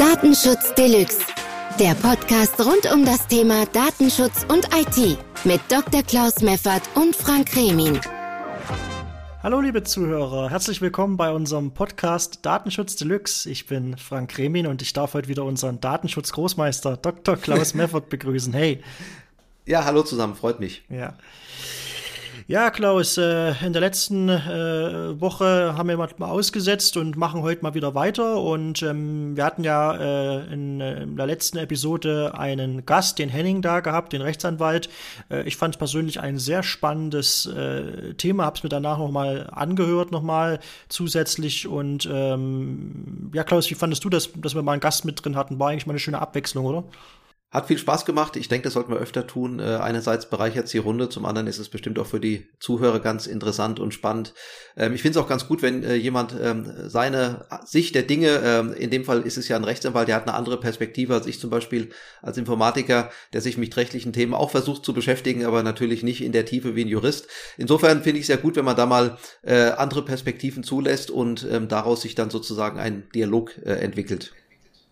Datenschutz Deluxe. Der Podcast rund um das Thema Datenschutz und IT mit Dr. Klaus Meffert und Frank Remin. Hallo liebe Zuhörer, herzlich willkommen bei unserem Podcast Datenschutz Deluxe. Ich bin Frank Remin und ich darf heute wieder unseren Datenschutz-Großmeister Dr. Klaus Meffert begrüßen. Hey. Ja, hallo zusammen, freut mich. Ja. Ja, Klaus, äh, in der letzten äh, Woche haben wir mal ausgesetzt und machen heute mal wieder weiter. Und ähm, wir hatten ja äh, in, der letzten Episode einen Gast, den Henning, da gehabt, den Rechtsanwalt. ich fand es persönlich ein sehr spannendes Thema, habe es mir danach nochmal angehört, nochmal zusätzlich. Und ähm, ja, Klaus, wie fandest du das, dass wir mal einen Gast mit drin hatten? War eigentlich mal eine schöne Abwechslung, oder? Hat viel Spaß gemacht. Ich denke, das sollten wir öfter tun. Äh, einerseits bereichert es die Runde, zum anderen ist es bestimmt auch für die Zuhörer ganz interessant und spannend. Ähm, ich finde es auch ganz gut, wenn äh, jemand ähm, seine Sicht der Dinge, ähm, in dem Fall ist es ja ein Rechtsanwalt, der hat eine andere Perspektive als ich zum Beispiel als Informatiker, der sich mit rechtlichen Themen auch versucht zu beschäftigen, aber natürlich nicht in der Tiefe wie ein Jurist. Insofern finde ich es ja gut, wenn man da mal äh, andere Perspektiven zulässt und ähm, daraus sich dann sozusagen ein Dialog äh, entwickelt.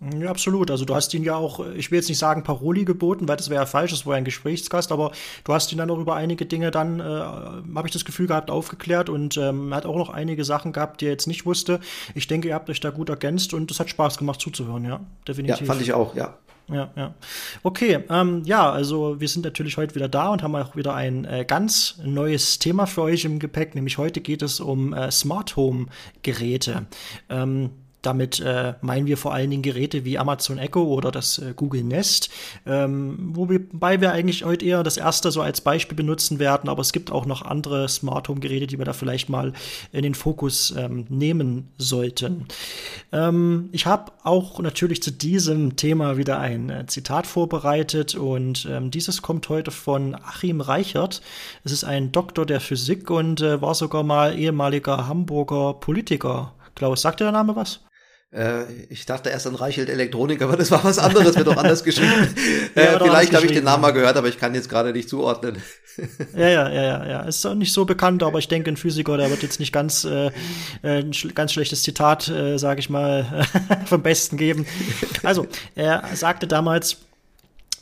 Ja, absolut. Also du hast ihn ja auch, ich will jetzt nicht sagen Paroli geboten, weil das wäre ja falsch, das war ja ein Gesprächsgast, aber du hast ihn dann auch über einige Dinge dann, äh, habe ich das Gefühl gehabt, aufgeklärt und ähm, hat auch noch einige Sachen gehabt, die er jetzt nicht wusste. Ich denke, ihr habt euch da gut ergänzt und es hat Spaß gemacht zuzuhören, ja, definitiv. Ja, fand ich auch, ja. Ja, ja. Okay, ähm, ja, also wir sind natürlich heute wieder da und haben auch wieder ein äh, ganz neues Thema für euch im Gepäck, nämlich heute geht es um äh, Smart Home Geräte. Ähm, damit äh, meinen wir vor allen Dingen Geräte wie Amazon Echo oder das äh, Google Nest, ähm, wobei wir eigentlich heute eher das erste so als Beispiel benutzen werden, aber es gibt auch noch andere Smart Home Geräte, die wir da vielleicht mal in den Fokus ähm, nehmen sollten. Ähm, ich habe auch natürlich zu diesem Thema wieder ein äh, Zitat vorbereitet und ähm, dieses kommt heute von Achim Reichert. Es ist ein Doktor der Physik und äh, war sogar mal ehemaliger Hamburger Politiker. Klaus, sagt der Name was? Äh, ich dachte erst an Reichelt Elektronik, aber das war was anderes, wird doch anders geschrieben. ja, äh, vielleicht habe ich den Namen mal gehört, aber ich kann jetzt gerade nicht zuordnen. ja, ja, ja, ja, ja. Ist auch nicht so bekannt, aber ich denke, ein Physiker, der wird jetzt nicht ganz äh, äh ein ganz schlechtes Zitat, äh, sage ich mal, vom Besten geben. Also, er sagte damals,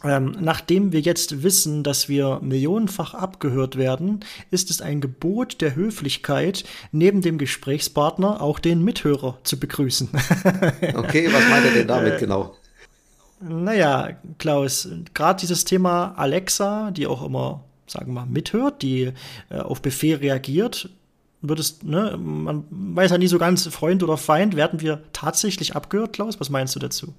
ähm, nachdem wir jetzt wissen, dass wir millionenfach abgehört werden, ist es ein Gebot der Höflichkeit, neben dem Gesprächspartner auch den Mithörer zu begrüßen. okay, was meint er denn damit äh, genau? Naja, Klaus, gerade dieses Thema Alexa, die auch immer, sagen wir mal, mithört, die äh, auf Befehl reagiert, würdest, ne, man weiß ja nie so ganz, Freund oder Feind, werden wir tatsächlich abgehört, Klaus? Was meinst du dazu?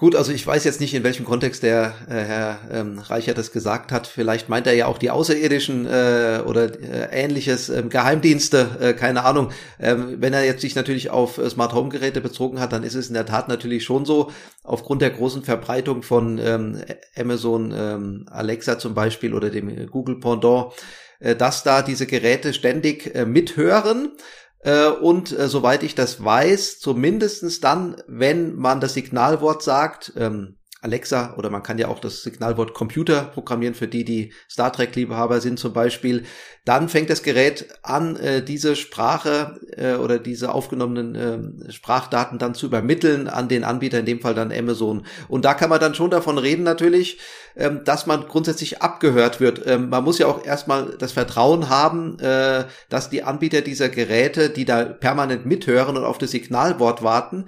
Gut, also ich weiß jetzt nicht, in welchem Kontext der äh, Herr ähm, Reicher das gesagt hat. Vielleicht meint er ja auch die Außerirdischen äh, oder äh, ähnliches, äh, Geheimdienste, äh, keine Ahnung. Ähm, wenn er jetzt sich natürlich auf äh, Smart Home Geräte bezogen hat, dann ist es in der Tat natürlich schon so, aufgrund der großen Verbreitung von ähm, Amazon ähm, Alexa zum Beispiel oder dem Google Pendant, äh, dass da diese Geräte ständig äh, mithören äh, und äh, soweit ich das weiß, zumindestens dann, wenn man das Signalwort sagt, ähm, Alexa oder man kann ja auch das Signalwort Computer programmieren für die, die Star Trek Liebhaber sind zum Beispiel. Dann fängt das Gerät an, äh, diese Sprache äh, oder diese aufgenommenen äh, Sprachdaten dann zu übermitteln an den Anbieter, in dem Fall dann Amazon. Und da kann man dann schon davon reden natürlich, ähm, dass man grundsätzlich abgehört wird. Ähm, man muss ja auch erstmal das Vertrauen haben, äh, dass die Anbieter dieser Geräte, die da permanent mithören und auf das Signalwort warten,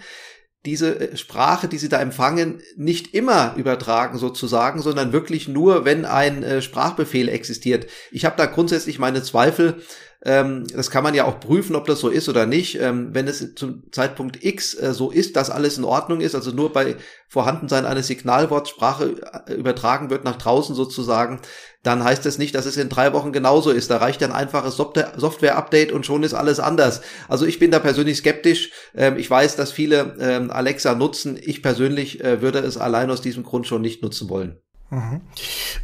diese äh, Sprache, die sie da empfangen, nicht immer übertragen sozusagen, sondern wirklich nur, wenn ein äh, Sprachbefehl existiert. Ich habe da grundsätzlich meine Zweifel, ähm, das kann man ja auch prüfen, ob das so ist oder nicht. Ähm, wenn es zum Zeitpunkt X äh, so ist, dass alles in Ordnung ist, also nur bei Vorhandensein eines Signalwortsprache äh, übertragen wird nach draußen sozusagen, dann heißt es nicht, dass es in drei Wochen genauso ist. Da reicht ein einfaches Software-Update und schon ist alles anders. Also ich bin da persönlich skeptisch. Ähm, ich weiß, dass viele ähm, Alexa nutzen. Ich persönlich äh, würde es allein aus diesem Grund schon nicht nutzen wollen. Mhm.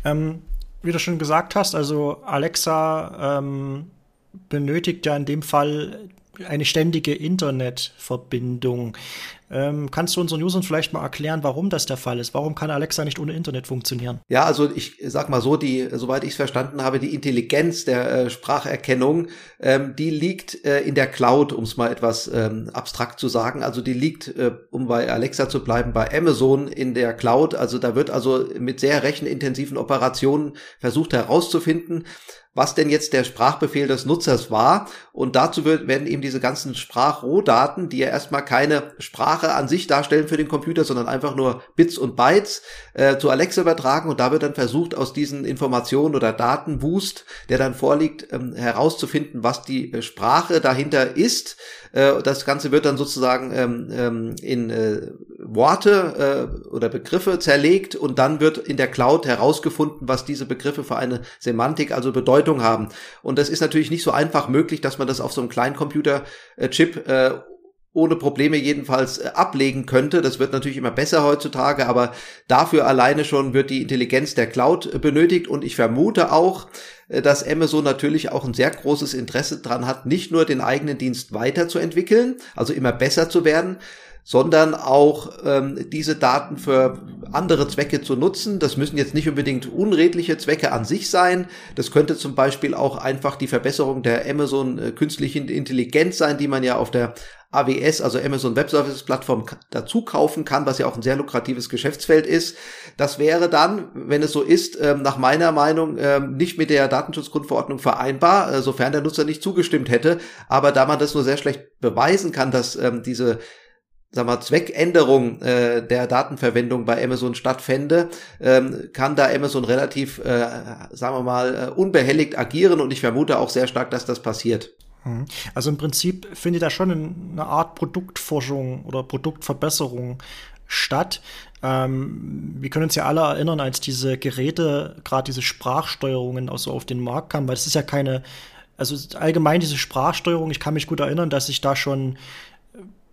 Ähm, wie du schon gesagt hast, also Alexa ähm, benötigt ja in dem Fall eine ständige Internetverbindung. Ähm, kannst du unseren Usern vielleicht mal erklären, warum das der Fall ist? Warum kann Alexa nicht ohne Internet funktionieren? Ja, also ich sag mal so, die, soweit ich es verstanden habe, die Intelligenz der äh, Spracherkennung, ähm, die liegt äh, in der Cloud, um es mal etwas ähm, abstrakt zu sagen. Also die liegt, äh, um bei Alexa zu bleiben, bei Amazon in der Cloud. Also da wird also mit sehr rechenintensiven Operationen versucht herauszufinden, was denn jetzt der Sprachbefehl des Nutzers war. Und dazu werden eben diese ganzen Sprachrohdaten, die ja erstmal keine Sprache an sich darstellen für den Computer, sondern einfach nur Bits und Bytes, äh, zu Alexa übertragen. Und da wird dann versucht, aus diesen Informationen oder Datenwust, der dann vorliegt, ähm, herauszufinden, was die äh, Sprache dahinter ist. Äh, das Ganze wird dann sozusagen ähm, ähm, in äh, Worte äh, oder Begriffe zerlegt und dann wird in der Cloud herausgefunden, was diese Begriffe für eine Semantik, also Bedeutung haben. Und das ist natürlich nicht so einfach möglich, dass man das auf so einem kleinen Computerchip äh, ohne Probleme jedenfalls äh, ablegen könnte. Das wird natürlich immer besser heutzutage, aber dafür alleine schon wird die Intelligenz der Cloud äh, benötigt und ich vermute auch, äh, dass Amazon natürlich auch ein sehr großes Interesse dran hat, nicht nur den eigenen Dienst weiterzuentwickeln, also immer besser zu werden, sondern auch ähm, diese Daten für andere Zwecke zu nutzen. Das müssen jetzt nicht unbedingt unredliche Zwecke an sich sein. Das könnte zum Beispiel auch einfach die Verbesserung der Amazon äh, künstlichen Intelligenz sein, die man ja auf der AWS, also Amazon Web Services Plattform dazu kaufen kann, was ja auch ein sehr lukratives Geschäftsfeld ist. Das wäre dann, wenn es so ist, ähm, nach meiner Meinung ähm, nicht mit der Datenschutzgrundverordnung vereinbar, äh, sofern der Nutzer nicht zugestimmt hätte. Aber da man das nur sehr schlecht beweisen kann, dass ähm, diese sag mal, Zweckänderung äh, der Datenverwendung bei Amazon stattfände, ähm, kann da Amazon relativ, äh, sagen wir mal, äh, unbehelligt agieren und ich vermute auch sehr stark, dass das passiert. Mhm. Also im Prinzip findet da schon eine Art Produktforschung oder Produktverbesserung statt. Ähm, wir können uns ja alle erinnern, als diese Geräte, gerade diese Sprachsteuerungen auch so auf den Markt kamen, weil es ist ja keine, also allgemein diese Sprachsteuerung, ich kann mich gut erinnern, dass ich da schon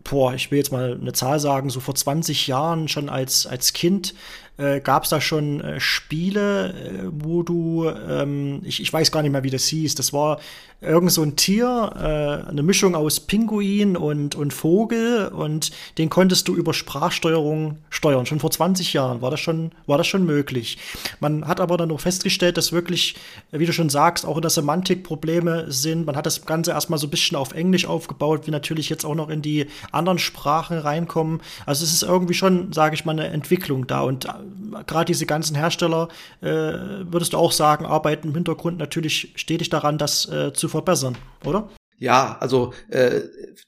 boah, ich will jetzt mal eine Zahl sagen, so vor 20 Jahren schon als, als Kind äh, gab es da schon äh, Spiele, äh, wo du, ähm, ich, ich weiß gar nicht mehr, wie das hieß, das war irgend so ein Tier, äh, eine Mischung aus Pinguin und, und Vogel und den konntest du über Sprachsteuerung steuern. Schon vor 20 Jahren war das schon, war das schon möglich. Man hat aber dann noch festgestellt, dass wirklich, wie du schon sagst, auch in der Semantik Probleme sind. Man hat das Ganze erstmal so ein bisschen auf Englisch aufgebaut, wie natürlich jetzt auch noch in die anderen Sprachen reinkommen. Also es ist irgendwie schon, sage ich mal, eine Entwicklung da und gerade diese ganzen Hersteller, äh, würdest du auch sagen, arbeiten im Hintergrund natürlich stetig daran, das äh, zu verbessern, oder? Ja, also äh,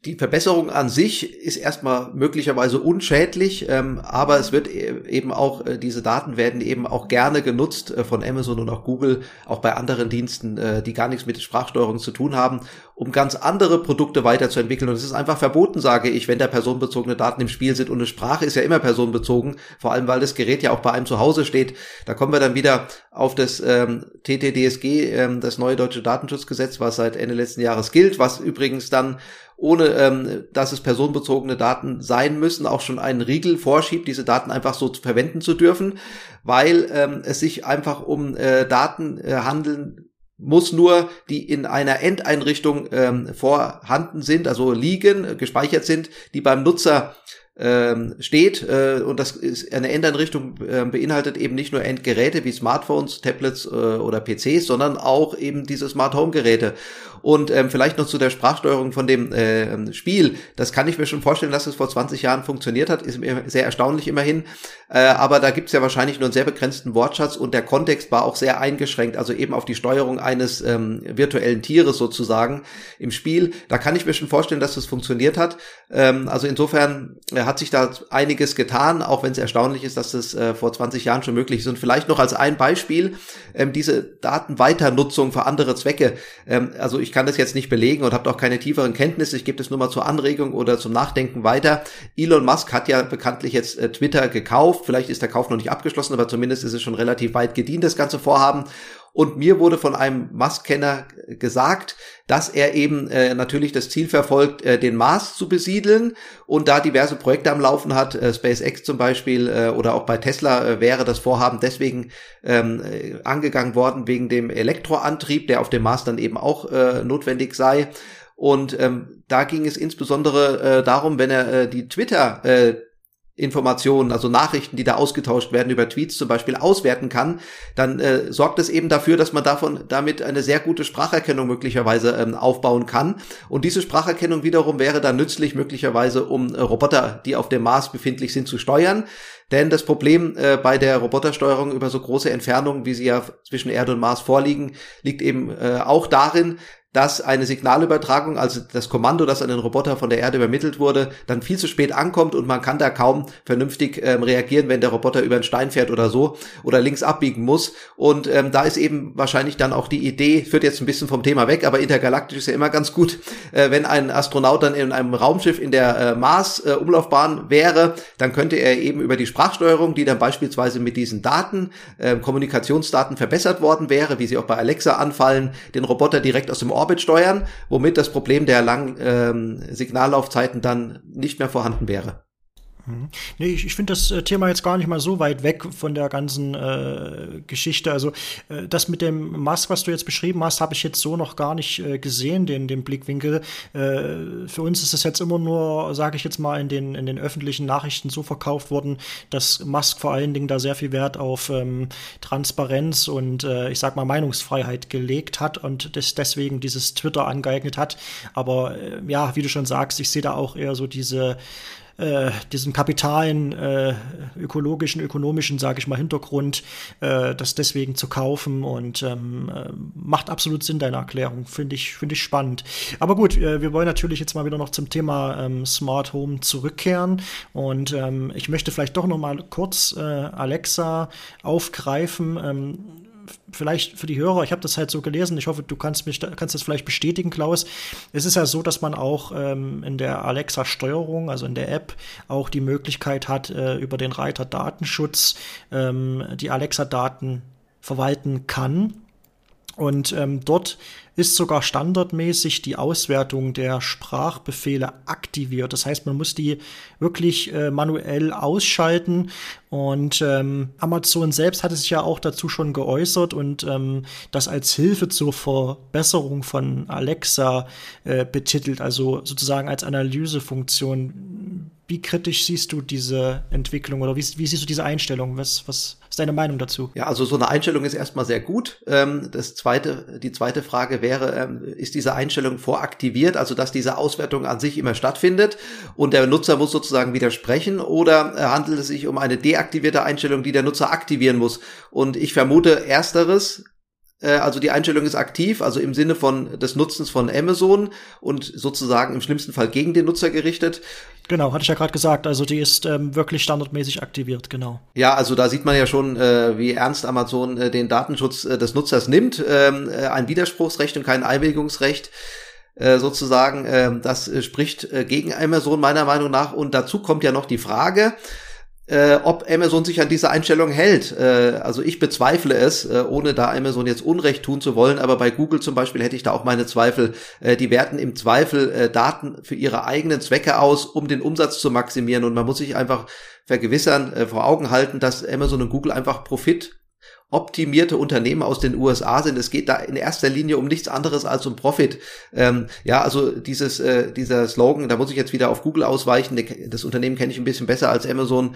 die Verbesserung an sich ist erstmal möglicherweise unschädlich, ähm, aber es wird e eben auch, äh, diese Daten werden eben auch gerne genutzt äh, von Amazon und auch Google, auch bei anderen Diensten, äh, die gar nichts mit Sprachsteuerung zu tun haben, um ganz andere Produkte weiterzuentwickeln. Und es ist einfach verboten, sage ich, wenn da personenbezogene Daten im Spiel sind. Und eine Sprache ist ja immer personenbezogen, vor allem weil das Gerät ja auch bei einem zu Hause steht. Da kommen wir dann wieder auf das ähm, TTDSG, ähm, das neue deutsche Datenschutzgesetz, was seit Ende letzten Jahres gilt, was übrigens dann ohne ähm, dass es personenbezogene Daten sein müssen, auch schon einen Riegel vorschiebt, diese Daten einfach so verwenden zu dürfen, weil ähm, es sich einfach um äh, Daten äh, handeln muss nur, die in einer Endeinrichtung ähm, vorhanden sind, also liegen, äh, gespeichert sind, die beim Nutzer ähm, steht äh, und das ist eine Endeinrichtung äh, beinhaltet eben nicht nur Endgeräte wie Smartphones, Tablets äh, oder PCs, sondern auch eben diese Smart Home Geräte und ähm, vielleicht noch zu der Sprachsteuerung von dem äh, Spiel. Das kann ich mir schon vorstellen, dass es vor 20 Jahren funktioniert hat. Ist mir sehr erstaunlich immerhin. Äh, aber da gibt's ja wahrscheinlich nur einen sehr begrenzten Wortschatz und der Kontext war auch sehr eingeschränkt, also eben auf die Steuerung eines ähm, virtuellen Tieres sozusagen im Spiel. Da kann ich mir schon vorstellen, dass das funktioniert hat. Ähm, also insofern äh, hat sich da einiges getan, auch wenn es erstaunlich ist, dass das äh, vor 20 Jahren schon möglich ist. Und vielleicht noch als ein Beispiel ähm, diese Datenweiternutzung für andere Zwecke. Ähm, also ich kann das jetzt nicht belegen und habe auch keine tieferen Kenntnisse. Ich gebe das nur mal zur Anregung oder zum Nachdenken weiter. Elon Musk hat ja bekanntlich jetzt äh, Twitter gekauft. Vielleicht ist der Kauf noch nicht abgeschlossen, aber zumindest ist es schon relativ weit gedient, das ganze Vorhaben. Und mir wurde von einem Musk-Kenner gesagt, dass er eben äh, natürlich das Ziel verfolgt, äh, den Mars zu besiedeln und da diverse Projekte am Laufen hat, äh, SpaceX zum Beispiel äh, oder auch bei Tesla äh, wäre das Vorhaben deswegen ähm, äh, angegangen worden wegen dem Elektroantrieb, der auf dem Mars dann eben auch äh, notwendig sei. Und ähm, da ging es insbesondere äh, darum, wenn er äh, die Twitter äh, Informationen, also Nachrichten, die da ausgetauscht werden über Tweets zum Beispiel auswerten kann, dann äh, sorgt es eben dafür, dass man davon damit eine sehr gute Spracherkennung möglicherweise ähm, aufbauen kann. Und diese Spracherkennung wiederum wäre dann nützlich möglicherweise, um äh, Roboter, die auf dem Mars befindlich sind, zu steuern. Denn das Problem äh, bei der Robotersteuerung über so große Entfernungen, wie sie ja zwischen Erde und Mars vorliegen, liegt eben äh, auch darin, dass eine Signalübertragung, also das Kommando, das an den Roboter von der Erde übermittelt wurde, dann viel zu spät ankommt und man kann da kaum vernünftig ähm, reagieren, wenn der Roboter über einen Stein fährt oder so oder links abbiegen muss. Und ähm, da ist eben wahrscheinlich dann auch die Idee, führt jetzt ein bisschen vom Thema weg, aber intergalaktisch ist ja immer ganz gut, äh, wenn ein Astronaut dann in einem Raumschiff in der äh, Mars-Umlaufbahn äh, wäre, dann könnte er eben über die Sprachsteuerung, die dann beispielsweise mit diesen Daten, äh, Kommunikationsdaten verbessert worden wäre, wie sie auch bei Alexa anfallen, den Roboter direkt aus dem Orbit steuern, womit das Problem der langen ähm, Signallaufzeiten dann nicht mehr vorhanden wäre. Mhm. Nee, ich, ich finde das äh, Thema jetzt gar nicht mal so weit weg von der ganzen äh, Geschichte. Also äh, das mit dem Musk, was du jetzt beschrieben hast, habe ich jetzt so noch gar nicht äh, gesehen, den, den Blickwinkel. Äh, für uns ist es jetzt immer nur, sage ich jetzt mal, in den, in den öffentlichen Nachrichten so verkauft worden, dass Musk vor allen Dingen da sehr viel Wert auf ähm, Transparenz und äh, ich sag mal Meinungsfreiheit gelegt hat und das deswegen dieses Twitter angeeignet hat. Aber ja, wie du schon sagst, ich sehe da auch eher so diese äh, diesen kapitalen, äh, ökologischen, ökonomischen, sage ich mal, Hintergrund, äh, das deswegen zu kaufen und ähm, äh, macht absolut Sinn, deine Erklärung. Finde ich, finde ich spannend. Aber gut, äh, wir wollen natürlich jetzt mal wieder noch zum Thema ähm, Smart Home zurückkehren und ähm, ich möchte vielleicht doch noch mal kurz äh, Alexa aufgreifen. Vielleicht für die Hörer, ich habe das halt so gelesen, ich hoffe, du kannst mich kannst das vielleicht bestätigen, Klaus. Es ist ja so, dass man auch ähm, in der Alexa-Steuerung, also in der App, auch die Möglichkeit hat, äh, über den Reiter Datenschutz ähm, die Alexa-Daten verwalten kann. Und ähm, dort ist sogar standardmäßig die Auswertung der Sprachbefehle aktiviert. Das heißt, man muss die wirklich äh, manuell ausschalten. Und ähm, Amazon selbst hatte sich ja auch dazu schon geäußert und ähm, das als Hilfe zur Verbesserung von Alexa äh, betitelt, also sozusagen als Analysefunktion. Wie kritisch siehst du diese Entwicklung oder wie, wie siehst du diese Einstellung? Was, was ist deine Meinung dazu? Ja, also so eine Einstellung ist erstmal sehr gut. Ähm, das zweite, die zweite Frage wäre, ähm, ist diese Einstellung voraktiviert, also dass diese Auswertung an sich immer stattfindet und der Nutzer muss sozusagen widersprechen oder äh, handelt es sich um eine deaktivierte Einstellung, die der Nutzer aktivieren muss? Und ich vermute ersteres, also die Einstellung ist aktiv, also im Sinne von des Nutzens von Amazon und sozusagen im schlimmsten Fall gegen den Nutzer gerichtet. Genau, hatte ich ja gerade gesagt. Also die ist ähm, wirklich standardmäßig aktiviert, genau. Ja, also da sieht man ja schon, äh, wie ernst Amazon äh, den Datenschutz äh, des Nutzers nimmt. Ähm, äh, ein Widerspruchsrecht und kein Einwilligungsrecht äh, sozusagen. Äh, das äh, spricht äh, gegen Amazon meiner Meinung nach. Und dazu kommt ja noch die Frage, äh, ob Amazon sich an diese Einstellung hält. Äh, also ich bezweifle es, äh, ohne da Amazon jetzt Unrecht tun zu wollen, aber bei Google zum Beispiel hätte ich da auch meine Zweifel. Äh, die werten im Zweifel äh, Daten für ihre eigenen Zwecke aus, um den Umsatz zu maximieren und man muss sich einfach vergewissern, äh, vor Augen halten, dass Amazon und Google einfach Profit optimierte Unternehmen aus den USA sind. Es geht da in erster Linie um nichts anderes als um Profit. Ähm, ja, also dieses, äh, dieser Slogan, da muss ich jetzt wieder auf Google ausweichen. Das Unternehmen kenne ich ein bisschen besser als Amazon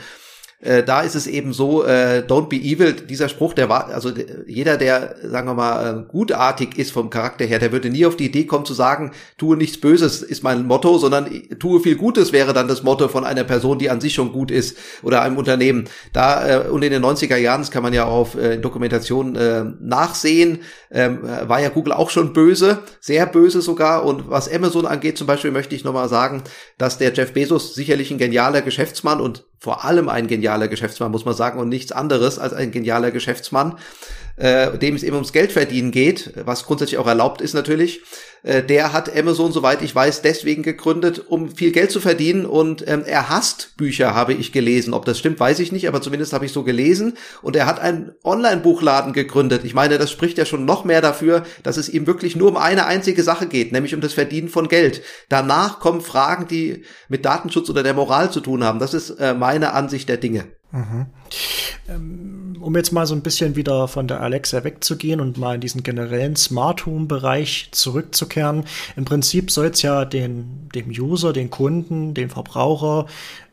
äh, da ist es eben so, äh, don't be evil, dieser Spruch, der war, also jeder, der, sagen wir mal, äh, gutartig ist vom Charakter her, der würde nie auf die Idee kommen zu sagen, tue nichts Böses ist mein Motto, sondern tue viel Gutes wäre dann das Motto von einer Person, die an sich schon gut ist oder einem Unternehmen. Da äh, und in den 90er Jahren, das kann man ja auf äh, Dokumentationen äh, nachsehen, ähm, war ja Google auch schon böse, sehr böse sogar. Und was Amazon angeht zum Beispiel, möchte ich nochmal sagen, dass der Jeff Bezos sicherlich ein genialer Geschäftsmann und vor allem ein genialer Geschäftsmann, muss man sagen, und nichts anderes als ein genialer Geschäftsmann, äh, dem es eben ums Geldverdienen geht, was grundsätzlich auch erlaubt ist natürlich. Äh, der hat Amazon, soweit ich weiß, deswegen gegründet, um viel Geld zu verdienen und ähm, er hasst Bücher, habe ich gelesen. Ob das stimmt, weiß ich nicht, aber zumindest habe ich so gelesen. Und er hat einen Online-Buchladen gegründet. Ich meine, das spricht ja schon noch mehr dafür, dass es ihm wirklich nur um eine einzige Sache geht, nämlich um das Verdienen von Geld. Danach kommen Fragen, die mit Datenschutz oder der Moral zu tun haben. Das ist äh, meine Ansicht der Dinge. Mhm. Um jetzt mal so ein bisschen wieder von der Alexa wegzugehen und mal in diesen generellen Smart Home Bereich zurückzukehren. Im Prinzip soll es ja den, dem User, den Kunden, den Verbraucher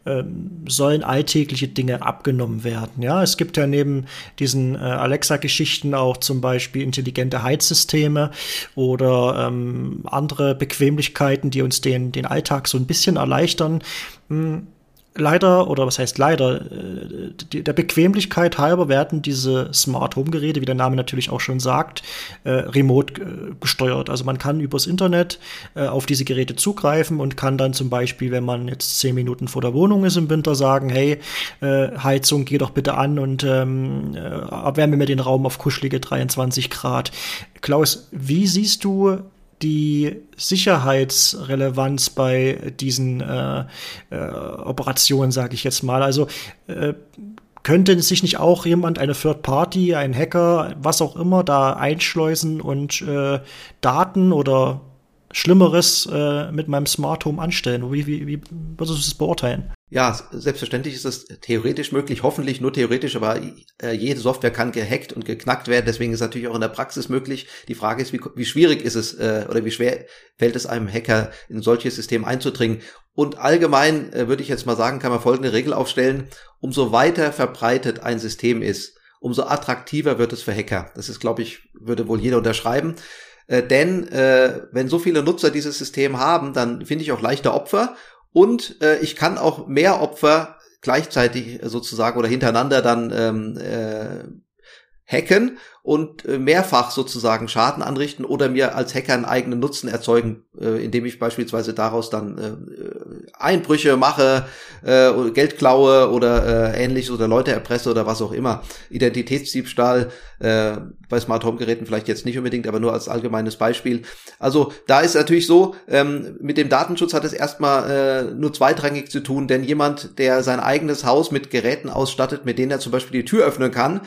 ähm, sollen alltägliche Dinge abgenommen werden. Ja, es gibt ja neben diesen äh, Alexa-Geschichten auch zum Beispiel intelligente Heizsysteme oder ähm, andere Bequemlichkeiten, die uns den, den Alltag so ein bisschen erleichtern. Hm leider, oder was heißt leider, äh, der Bequemlichkeit halber werden diese Smart Home Geräte, wie der Name natürlich auch schon sagt, äh, remote äh, gesteuert. Also man kann übers Internet auf diese Geräte zugreifen und kann dann zum Beispiel, wenn man jetzt zehn Minuten vor der Wohnung ist im Winter, sagen, hey, Heizung, geh doch bitte an und ähm, äh, erwärme mir den Raum auf kuschelige 23 Grad. Klaus, wie siehst du die Sicherheitsrelevanz bei diesen äh, äh, Operationen, sage ich jetzt mal. Also äh, könnte sich nicht auch jemand, eine Third Party, ein Hacker, was auch immer, da einschleusen und äh, Daten oder Schlimmeres äh, mit meinem Smart Home anstellen? Wie, wie, wie würdest du das beurteilen? Ja, selbstverständlich ist es theoretisch möglich, hoffentlich nur theoretisch, aber äh, jede Software kann gehackt und geknackt werden, deswegen ist es natürlich auch in der Praxis möglich. Die Frage ist, wie, wie schwierig ist es äh, oder wie schwer fällt es einem Hacker, in solches System einzudringen. Und allgemein äh, würde ich jetzt mal sagen, kann man folgende Regel aufstellen, umso weiter verbreitet ein System ist, umso attraktiver wird es für Hacker. Das ist, glaube ich, würde wohl jeder unterschreiben. Äh, denn äh, wenn so viele Nutzer dieses System haben, dann finde ich auch leichter Opfer. Und äh, ich kann auch mehr Opfer gleichzeitig sozusagen oder hintereinander dann ähm, äh, hacken und äh, mehrfach sozusagen Schaden anrichten oder mir als Hacker einen eigenen Nutzen erzeugen, äh, indem ich beispielsweise daraus dann äh, Einbrüche mache, Geld klaue oder äh, ähnliches oder Leute erpresse oder was auch immer. Identitätsdiebstahl bei Smart Home Geräten vielleicht jetzt nicht unbedingt, aber nur als allgemeines Beispiel. Also da ist natürlich so, ähm, mit dem Datenschutz hat es erstmal nur zweitrangig zu tun, denn jemand, der sein eigenes Haus mit Geräten ausstattet, mit denen er zum Beispiel die Tür öffnen kann,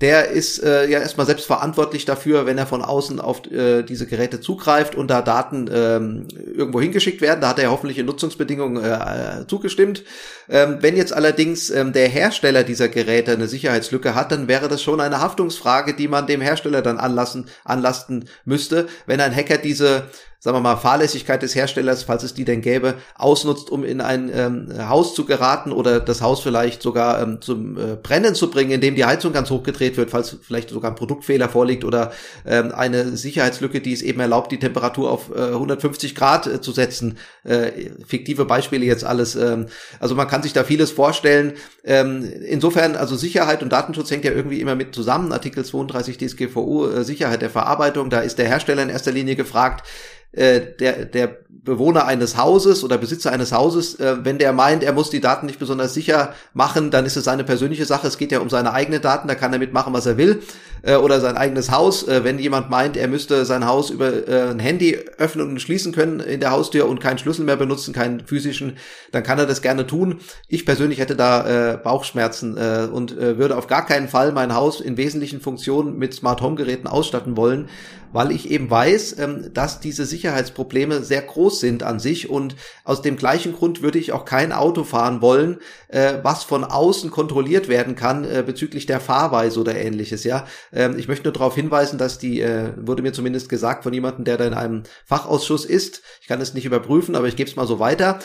der ist äh, ja erstmal selbst verantwortlich dafür, wenn er von außen auf äh, diese Geräte zugreift und da Daten ähm, irgendwo hingeschickt werden. Da hat er hoffentlich in Nutzungsbedingungen äh, zugestimmt. Ähm, wenn jetzt allerdings ähm, der Hersteller dieser Geräte eine Sicherheitslücke hat, dann wäre das schon eine Haftungsfrage, die man dem Hersteller dann anlassen, anlasten müsste, wenn ein Hacker diese sagen wir mal, Fahrlässigkeit des Herstellers, falls es die denn gäbe, ausnutzt, um in ein ähm, Haus zu geraten oder das Haus vielleicht sogar ähm, zum äh, Brennen zu bringen, indem die Heizung ganz hochgedreht wird, falls vielleicht sogar ein Produktfehler vorliegt oder ähm, eine Sicherheitslücke, die es eben erlaubt, die Temperatur auf äh, 150 Grad äh, zu setzen. Äh, fiktive Beispiele jetzt alles. Ähm, also man kann sich da vieles vorstellen. Ähm, insofern, also Sicherheit und Datenschutz hängt ja irgendwie immer mit zusammen. Artikel 32 DSGVO, äh, Sicherheit der Verarbeitung, da ist der Hersteller in erster Linie gefragt, äh, der, der Bewohner eines Hauses oder Besitzer eines Hauses, äh, wenn der meint, er muss die Daten nicht besonders sicher machen, dann ist es seine persönliche Sache. Es geht ja um seine eigenen Daten, da kann er mitmachen, was er will. Äh, oder sein eigenes Haus. Äh, wenn jemand meint, er müsste sein Haus über äh, ein Handy öffnen und schließen können in der Haustür und keinen Schlüssel mehr benutzen, keinen physischen, dann kann er das gerne tun. Ich persönlich hätte da äh, Bauchschmerzen äh, und äh, würde auf gar keinen Fall mein Haus in wesentlichen Funktionen mit Smart Home Geräten ausstatten wollen, weil ich eben weiß, ähm, dass diese Sicherheitsprobleme sehr groß sind an sich und aus dem gleichen Grund würde ich auch kein Auto fahren wollen, äh, was von außen kontrolliert werden kann äh, bezüglich der Fahrweise oder ähnliches. Ja, ähm, ich möchte nur darauf hinweisen, dass die äh, wurde mir zumindest gesagt von jemandem, der da in einem Fachausschuss ist. Ich kann es nicht überprüfen, aber ich gebe es mal so weiter,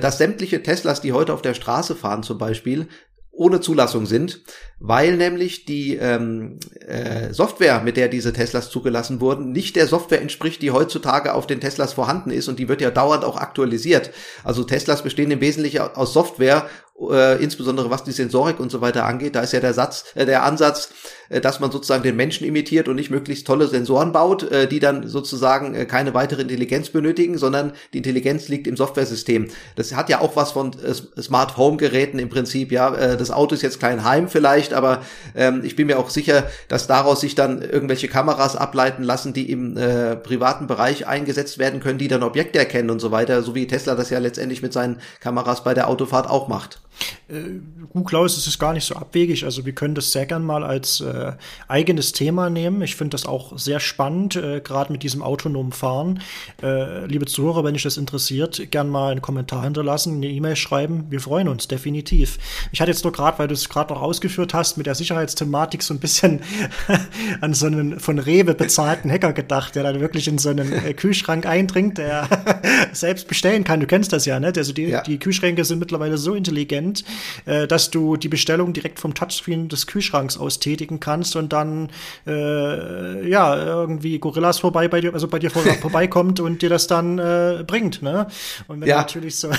dass sämtliche Teslas, die heute auf der Straße fahren zum Beispiel, ohne Zulassung sind, weil nämlich die ähm, äh, Software, mit der diese Teslas zugelassen wurden, nicht der Software entspricht, die heutzutage auf den Teslas vorhanden ist und die wird ja dauernd auch aktualisiert. Also Teslas bestehen im Wesentlichen aus Software äh, insbesondere was die Sensorik und so weiter angeht, da ist ja der Satz, äh, der Ansatz, äh, dass man sozusagen den Menschen imitiert und nicht möglichst tolle Sensoren baut, äh, die dann sozusagen äh, keine weitere Intelligenz benötigen, sondern die Intelligenz liegt im Softwaresystem. Das hat ja auch was von äh, Smart Home Geräten im Prinzip, ja. Äh, das Auto ist jetzt klein heim vielleicht, aber ähm, ich bin mir auch sicher, dass daraus sich dann irgendwelche Kameras ableiten lassen, die im äh, privaten Bereich eingesetzt werden können, die dann Objekte erkennen und so weiter, so wie Tesla das ja letztendlich mit seinen Kameras bei der Autofahrt auch macht. Äh, gut, Klaus, es ist gar nicht so abwegig. Also wir können das sehr gern mal als äh, eigenes Thema nehmen. Ich finde das auch sehr spannend, äh, gerade mit diesem autonomen Fahren. Äh, liebe Zuhörer, wenn euch das interessiert, gern mal einen Kommentar hinterlassen, eine E-Mail schreiben. Wir freuen uns, definitiv. Ich hatte jetzt nur gerade, weil du es gerade noch ausgeführt hast, mit der Sicherheitsthematik so ein bisschen an so einen von Rewe bezahlten Hacker gedacht, der dann wirklich in so einen äh, Kühlschrank eindringt, der selbst bestellen kann. Du kennst das ja, ne? Also die, ja. die Kühlschränke sind mittlerweile so intelligent, äh, dass du die Bestellung direkt vom Touchscreen des Kühlschranks aus tätigen kannst und dann äh, ja irgendwie Gorillas vorbei bei dir, also bei dir vor, vorbeikommt und dir das dann äh, bringt, ne? Und wenn ja. natürlich so.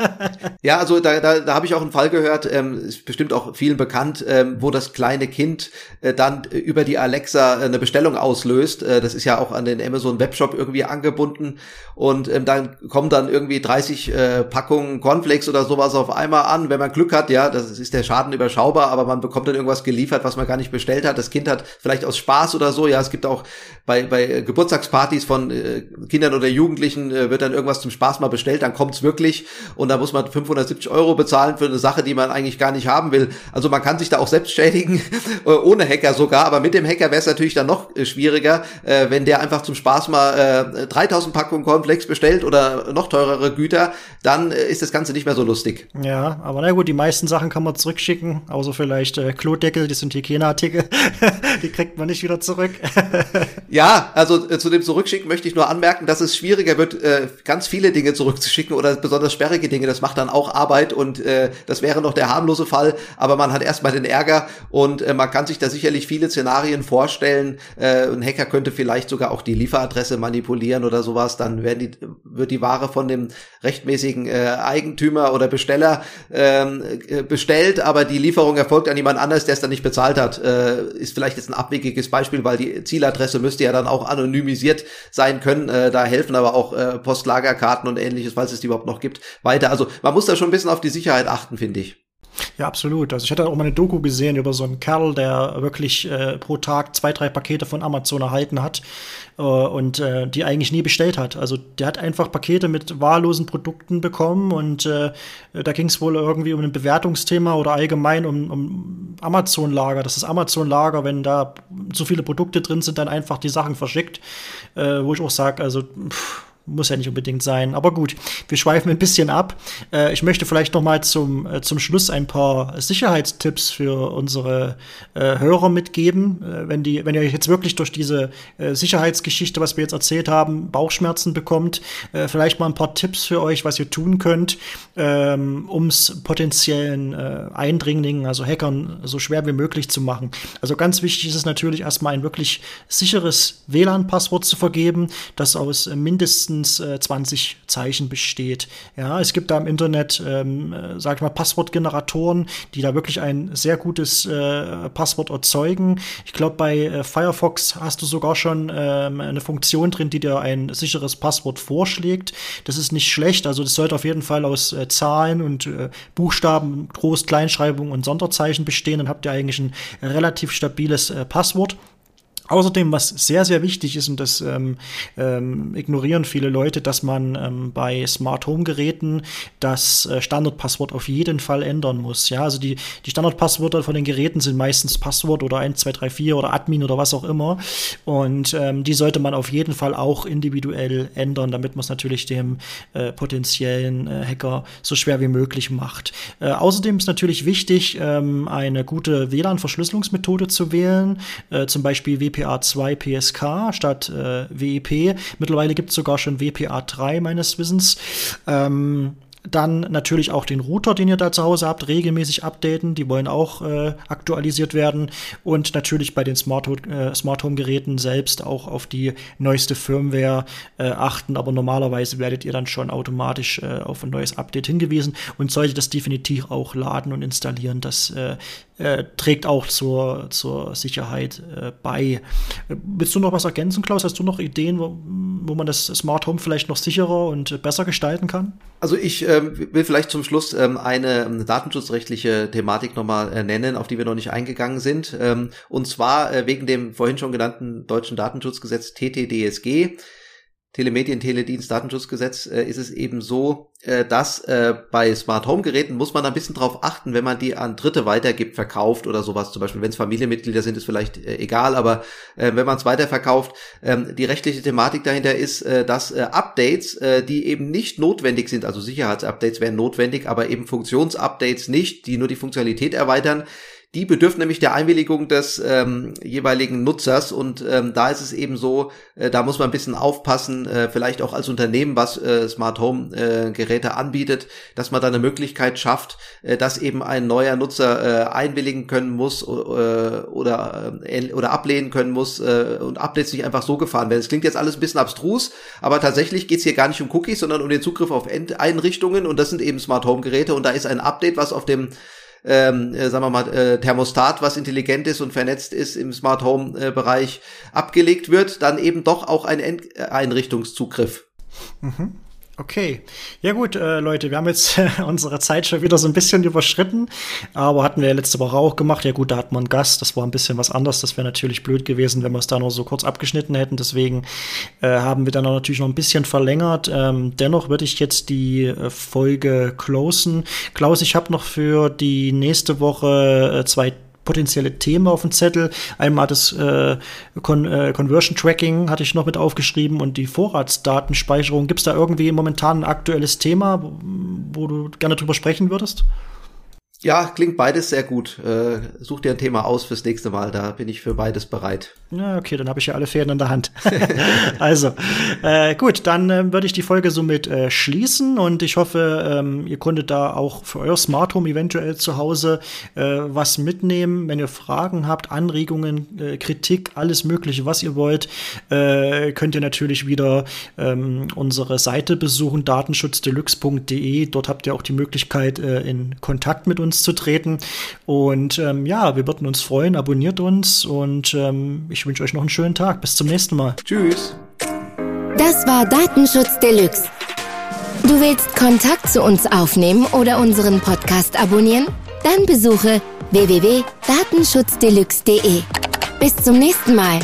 ja, also da, da, da habe ich auch einen Fall gehört, ähm, ist bestimmt auch vielen bekannt, ähm, wo das kleine Kind äh, dann über die Alexa äh, eine Bestellung auslöst. Äh, das ist ja auch an den Amazon Webshop irgendwie angebunden und ähm, dann kommen dann irgendwie 30 äh, Packungen Cornflakes oder sowas auf einmal an. Wenn man Glück hat, ja, das ist der Schaden überschaubar, aber man bekommt dann irgendwas geliefert, was man gar nicht bestellt hat. Das Kind hat vielleicht aus Spaß oder so, ja, es gibt auch bei, bei Geburtstagspartys von äh, Kindern oder Jugendlichen äh, wird dann irgendwas zum Spaß mal bestellt, dann kommt's wirklich und da muss man 570 Euro bezahlen für eine Sache, die man eigentlich gar nicht haben will. Also man kann sich da auch selbst schädigen, äh, ohne Hacker sogar, aber mit dem Hacker wäre es natürlich dann noch äh, schwieriger, äh, wenn der einfach zum Spaß mal äh, 3000 Packungen Cornflakes bestellt oder noch teurere Güter, dann äh, ist das Ganze nicht mehr so lustig. Ja, aber na gut, die meisten Sachen kann man zurückschicken, außer vielleicht äh, Klodeckel, die sind Hygieneartikel, die kriegt man nicht wieder zurück. ja, also äh, zu dem Zurückschicken möchte ich nur anmerken, dass es schwieriger wird, äh, ganz viele Dinge zurückzuschicken oder besonders sperrige Dinge. Das macht dann auch Arbeit und äh, das wäre noch der harmlose Fall, aber man hat erstmal den Ärger und äh, man kann sich da sicherlich viele Szenarien vorstellen. Äh, ein Hacker könnte vielleicht sogar auch die Lieferadresse manipulieren oder sowas, dann werden die, wird die Ware von dem rechtmäßigen äh, Eigentümer oder Besteller ähm, äh, bestellt, aber die Lieferung erfolgt an jemand anders, der es dann nicht bezahlt hat. Äh, ist vielleicht jetzt ein abwegiges Beispiel, weil die Zieladresse müsste ja dann auch anonymisiert sein können. Äh, da helfen aber auch äh, Postlagerkarten und ähnliches, falls es die überhaupt noch gibt, weiter. Also man muss da schon ein bisschen auf die Sicherheit achten, finde ich. Ja, absolut. Also ich hatte auch mal eine Doku gesehen über so einen Kerl, der wirklich äh, pro Tag zwei, drei Pakete von Amazon erhalten hat äh, und äh, die eigentlich nie bestellt hat. Also der hat einfach Pakete mit wahllosen Produkten bekommen und äh, da ging es wohl irgendwie um ein Bewertungsthema oder allgemein um, um Amazon-Lager. Das ist Amazon-Lager, wenn da so viele Produkte drin sind, dann einfach die Sachen verschickt, äh, wo ich auch sage, also pff, muss ja nicht unbedingt sein. Aber gut, wir schweifen ein bisschen ab. Äh, ich möchte vielleicht noch mal zum, äh, zum Schluss ein paar Sicherheitstipps für unsere äh, Hörer mitgeben. Äh, wenn, die, wenn ihr jetzt wirklich durch diese äh, Sicherheitsgeschichte, was wir jetzt erzählt haben, Bauchschmerzen bekommt, äh, vielleicht mal ein paar Tipps für euch, was ihr tun könnt, ähm, um es potenziellen Eindringlingen, also Hackern, so schwer wie möglich zu machen. Also ganz wichtig ist es natürlich erstmal ein wirklich sicheres WLAN-Passwort zu vergeben, das aus mindestens mindestens äh, 20 Zeichen besteht. Ja, es gibt da im Internet, ähm, äh, sag ich mal, Passwortgeneratoren, die da wirklich ein sehr gutes äh, Passwort erzeugen. Ich glaube, bei äh, Firefox hast du sogar schon ähm, eine Funktion drin, die dir ein sicheres Passwort vorschlägt. Das ist nicht schlecht. Also das sollte auf jeden Fall aus äh, Zahlen und äh, Buchstaben, Groß-, Kleinschreibung und Sonderzeichen bestehen. Dann habt ihr eigentlich ein relativ stabiles äh, Passwort. Außerdem, was sehr, sehr wichtig ist, und das ähm, ähm, ignorieren viele Leute, dass man ähm, bei Smart Home Geräten das äh, Standardpasswort auf jeden Fall ändern muss. Ja, also die, die Standardpasswörter von den Geräten sind meistens Passwort oder 1, 2, 3, 4 oder Admin oder was auch immer. Und ähm, die sollte man auf jeden Fall auch individuell ändern, damit man es natürlich dem äh, potenziellen äh, Hacker so schwer wie möglich macht. Äh, außerdem ist natürlich wichtig, ähm, eine gute WLAN-Verschlüsselungsmethode zu wählen, äh, zum Beispiel WP WPA2 PSK statt äh, WEP. Mittlerweile gibt es sogar schon WPA3 meines Wissens. Ähm, dann natürlich auch den Router, den ihr da zu Hause habt, regelmäßig updaten. Die wollen auch äh, aktualisiert werden. Und natürlich bei den Smart, äh, Smart Home Geräten selbst auch auf die neueste Firmware äh, achten. Aber normalerweise werdet ihr dann schon automatisch äh, auf ein neues Update hingewiesen und solltet das definitiv auch laden und installieren. Das äh, äh, trägt auch zur, zur Sicherheit bei. Willst du noch was ergänzen, Klaus? Hast du noch Ideen, wo, wo man das Smart Home vielleicht noch sicherer und besser gestalten kann? Also ich ähm, will vielleicht zum Schluss ähm, eine, eine datenschutzrechtliche Thematik nochmal äh, nennen, auf die wir noch nicht eingegangen sind. Ähm, und zwar äh, wegen dem vorhin schon genannten deutschen Datenschutzgesetz TTDSG. Telemedien, Teledienst, Datenschutzgesetz äh, ist es eben so, äh, dass äh, bei Smart Home Geräten muss man ein bisschen drauf achten, wenn man die an Dritte weitergibt, verkauft oder sowas. Zum Beispiel, wenn es Familienmitglieder sind, ist vielleicht äh, egal, aber äh, wenn man es weiterverkauft, ähm, die rechtliche Thematik dahinter ist, äh, dass äh, Updates, äh, die eben nicht notwendig sind, also Sicherheitsupdates wären notwendig, aber eben Funktionsupdates nicht, die nur die Funktionalität erweitern, die bedürfen nämlich der Einwilligung des ähm, jeweiligen Nutzers und ähm, da ist es eben so, äh, da muss man ein bisschen aufpassen, äh, vielleicht auch als Unternehmen, was äh, Smart Home äh, Geräte anbietet, dass man da eine Möglichkeit schafft, äh, dass eben ein neuer Nutzer äh, einwilligen können muss äh, oder äh, oder ablehnen können muss äh, und Updates nicht einfach so gefahren werden. Es klingt jetzt alles ein bisschen abstrus, aber tatsächlich geht's hier gar nicht um Cookies, sondern um den Zugriff auf Endeinrichtungen und das sind eben Smart Home Geräte und da ist ein Update, was auf dem ähm, äh, sagen wir mal, äh, Thermostat, was intelligent ist und vernetzt ist im Smart Home äh, Bereich abgelegt wird, dann eben doch auch ein End Einrichtungszugriff. Mhm. Okay, ja gut, äh, Leute, wir haben jetzt unsere Zeit schon wieder so ein bisschen überschritten, aber hatten wir ja letzte Woche auch gemacht. Ja gut, da hat man einen Gast, das war ein bisschen was anderes. Das wäre natürlich blöd gewesen, wenn wir es da noch so kurz abgeschnitten hätten. Deswegen äh, haben wir dann natürlich noch ein bisschen verlängert. Ähm, dennoch würde ich jetzt die äh, Folge closen. Klaus, ich habe noch für die nächste Woche äh, zwei potenzielle Themen auf dem Zettel. Einmal das äh, Con äh, Conversion Tracking hatte ich noch mit aufgeschrieben und die Vorratsdatenspeicherung. Gibt es da irgendwie momentan ein aktuelles Thema, wo, wo du gerne drüber sprechen würdest? Ja, klingt beides sehr gut. Äh, such dir ein Thema aus fürs nächste Mal, da bin ich für beides bereit. Ja, okay, dann habe ich ja alle Fäden in der Hand. also, äh, gut, dann äh, würde ich die Folge somit äh, schließen und ich hoffe, ähm, ihr konntet da auch für euer Smart Home eventuell zu Hause äh, was mitnehmen. Wenn ihr Fragen habt, Anregungen, äh, Kritik, alles Mögliche, was ihr wollt, äh, könnt ihr natürlich wieder ähm, unsere Seite besuchen, datenschutzdeluxe.de. Dort habt ihr auch die Möglichkeit, äh, in Kontakt mit uns uns zu treten. Und ähm, ja, wir würden uns freuen. Abonniert uns und ähm, ich wünsche euch noch einen schönen Tag. Bis zum nächsten Mal. Tschüss. Das war Datenschutz Deluxe. Du willst Kontakt zu uns aufnehmen oder unseren Podcast abonnieren? Dann besuche www.datenschutzdeluxe.de. Bis zum nächsten Mal.